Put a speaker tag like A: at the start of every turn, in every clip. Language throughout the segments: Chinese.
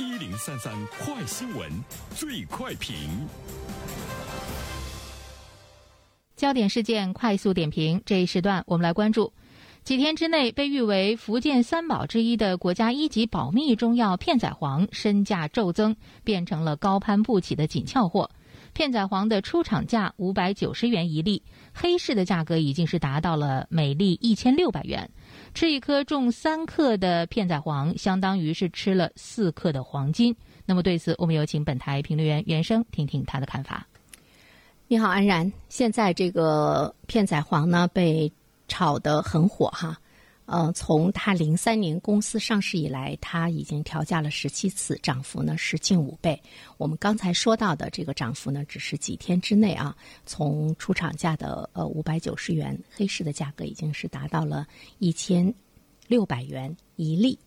A: 一零三三快新闻，最快评。
B: 焦点事件快速点评，这一时段我们来关注：几天之内，被誉为福建三宝之一的国家一级保密中药片仔癀身价骤增，变成了高攀不起的紧俏货。片仔癀的出厂价五百九十元一粒，黑市的价格已经是达到了每粒一千六百元。吃一颗重三克的片仔癀，相当于是吃了四克的黄金。那么对此，我们有请本台评论员袁生听听他的看法。
C: 你好，安然。现在这个片仔癀呢，被炒得很火哈。呃，从它零三年公司上市以来，它已经调价了十七次，涨幅呢是近五倍。我们刚才说到的这个涨幅呢，只是几天之内啊，从出厂价的呃五百九十元，黑市的价格已经是达到了一千六百元一粒。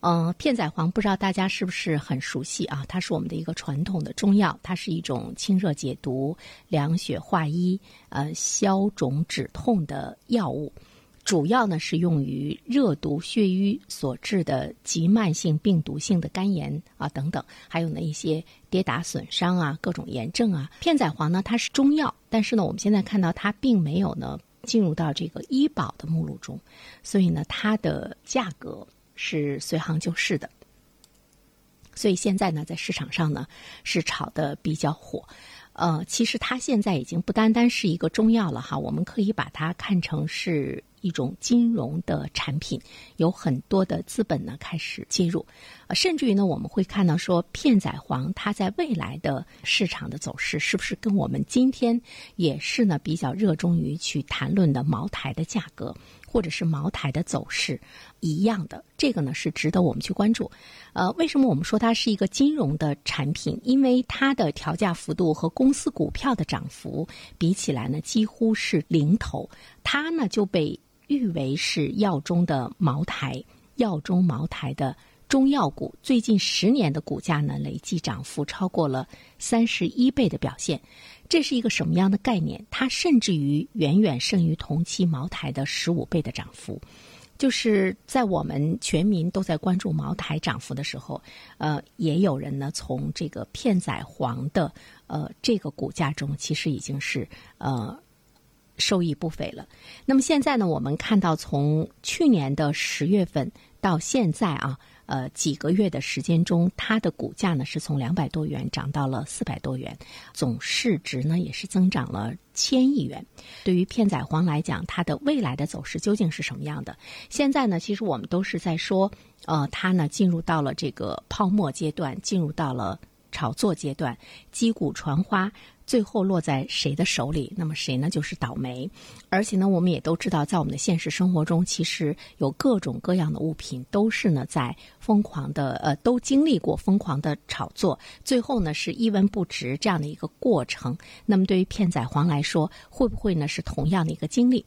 C: 呃，片仔癀不知道大家是不是很熟悉啊？它是我们的一个传统的中药，它是一种清热解毒、凉血化瘀、呃消肿止痛的药物。主要呢是用于热毒血瘀所致的急慢性病毒性的肝炎啊等等，还有呢一些跌打损伤啊各种炎症啊。片仔癀呢它是中药，但是呢我们现在看到它并没有呢进入到这个医保的目录中，所以呢它的价格是随行就市的。所以现在呢在市场上呢是炒的比较火。呃，其实它现在已经不单单是一个中药了哈，我们可以把它看成是。一种金融的产品，有很多的资本呢开始介入，呃，甚至于呢，我们会看到说片仔癀它在未来的市场的走势，是不是跟我们今天也是呢比较热衷于去谈论的茅台的价格，或者是茅台的走势一样的？这个呢是值得我们去关注。呃，为什么我们说它是一个金融的产品？因为它的调价幅度和公司股票的涨幅比起来呢，几乎是零头，它呢就被。誉为是药中的茅台，药中茅台的中药股，最近十年的股价呢，累计涨幅超过了三十一倍的表现。这是一个什么样的概念？它甚至于远远胜于同期茅台的十五倍的涨幅。就是在我们全民都在关注茅台涨幅的时候，呃，也有人呢从这个片仔癀的呃这个股价中，其实已经是呃。收益不菲了。那么现在呢？我们看到从去年的十月份到现在啊，呃，几个月的时间中，它的股价呢是从两百多元涨到了四百多元，总市值呢也是增长了千亿元。对于片仔癀来讲，它的未来的走势究竟是什么样的？现在呢，其实我们都是在说，呃，它呢进入到了这个泡沫阶段，进入到了炒作阶段，击鼓传花。最后落在谁的手里，那么谁呢就是倒霉。而且呢，我们也都知道，在我们的现实生活中，其实有各种各样的物品都是呢在疯狂的呃，都经历过疯狂的炒作，最后呢是一文不值这样的一个过程。那么对于片仔癀来说，会不会呢是同样的一个经历？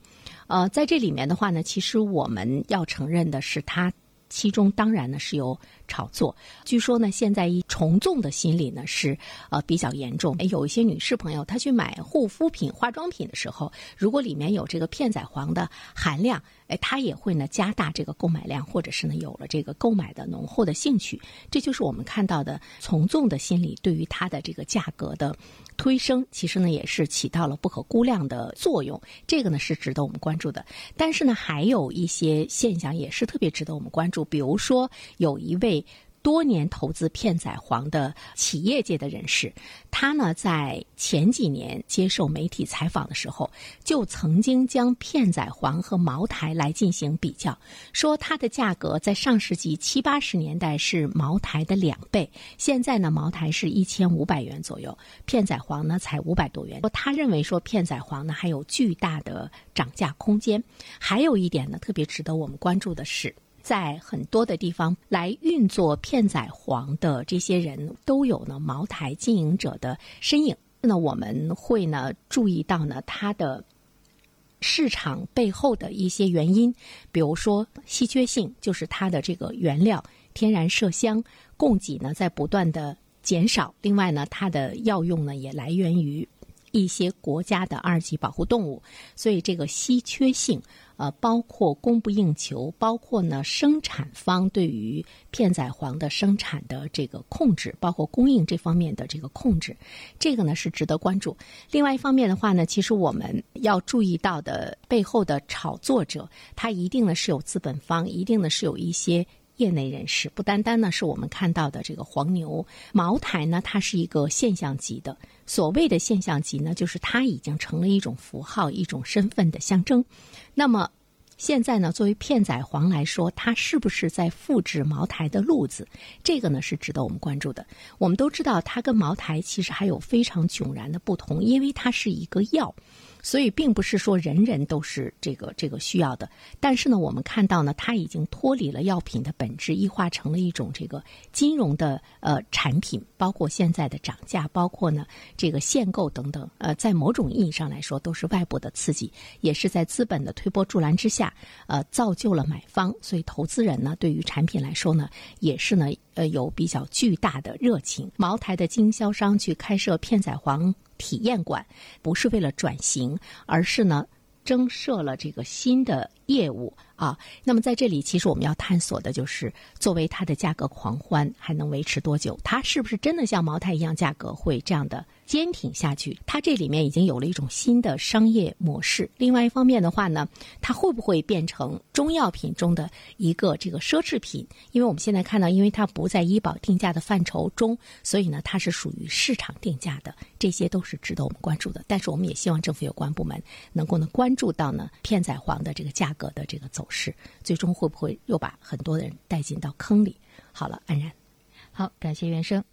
C: 呃，在这里面的话呢，其实我们要承认的是它。其中当然呢是有炒作，据说呢现在一从众的心理呢是呃比较严重。有一些女士朋友她去买护肤品、化妆品的时候，如果里面有这个片仔癀的含量，哎，她也会呢加大这个购买量，或者是呢有了这个购买的浓厚的兴趣。这就是我们看到的从众的心理对于它的这个价格的推升，其实呢也是起到了不可估量的作用。这个呢是值得我们关注的。但是呢还有一些现象也是特别值得我们关注。比如说，有一位多年投资片仔癀的企业界的人士，他呢在前几年接受媒体采访的时候，就曾经将片仔癀和茅台来进行比较，说它的价格在上世纪七八十年代是茅台的两倍，现在呢茅台是一千五百元左右，片仔癀呢才五百多元。他认为说片仔癀呢还有巨大的涨价空间。还有一点呢特别值得我们关注的是。在很多的地方来运作片仔癀的这些人都有呢茅台经营者的身影。那我们会呢注意到呢它的市场背后的一些原因，比如说稀缺性，就是它的这个原料天然麝香供给呢在不断的减少。另外呢，它的药用呢也来源于一些国家的二级保护动物，所以这个稀缺性，呃，包括供不应求，包括呢生产方对于片仔癀的生产的这个控制，包括供应这方面的这个控制，这个呢是值得关注。另外一方面的话呢，其实我们要注意到的背后的炒作者，他一定呢是有资本方，一定呢是有一些。业内人士不单单呢是我们看到的这个黄牛、茅台呢，它是一个现象级的。所谓的现象级呢，就是它已经成了一种符号、一种身份的象征。那么现在呢，作为片仔癀来说，它是不是在复制茅台的路子？这个呢是值得我们关注的。我们都知道，它跟茅台其实还有非常迥然的不同，因为它是一个药。所以，并不是说人人都是这个这个需要的。但是呢，我们看到呢，它已经脱离了药品的本质，异化成了一种这个金融的呃产品。包括现在的涨价，包括呢这个限购等等。呃，在某种意义上来说，都是外部的刺激，也是在资本的推波助澜之下，呃，造就了买方。所以，投资人呢，对于产品来说呢，也是呢，呃，有比较巨大的热情。茅台的经销商去开设片仔癀。体验馆不是为了转型，而是呢增设了这个新的业务啊。那么在这里，其实我们要探索的就是，作为它的价格狂欢还能维持多久？它是不是真的像茅台一样，价格会这样的？坚挺下去，它这里面已经有了一种新的商业模式。另外一方面的话呢，它会不会变成中药品中的一个这个奢侈品？因为我们现在看到，因为它不在医保定价的范畴中，所以呢，它是属于市场定价的。这些都是值得我们关注的。但是我们也希望政府有关部门能够呢关注到呢片仔癀的这个价格格的这个走势，最终会不会又把很多人带进到坑里？好了，安然，
B: 好，感谢袁生。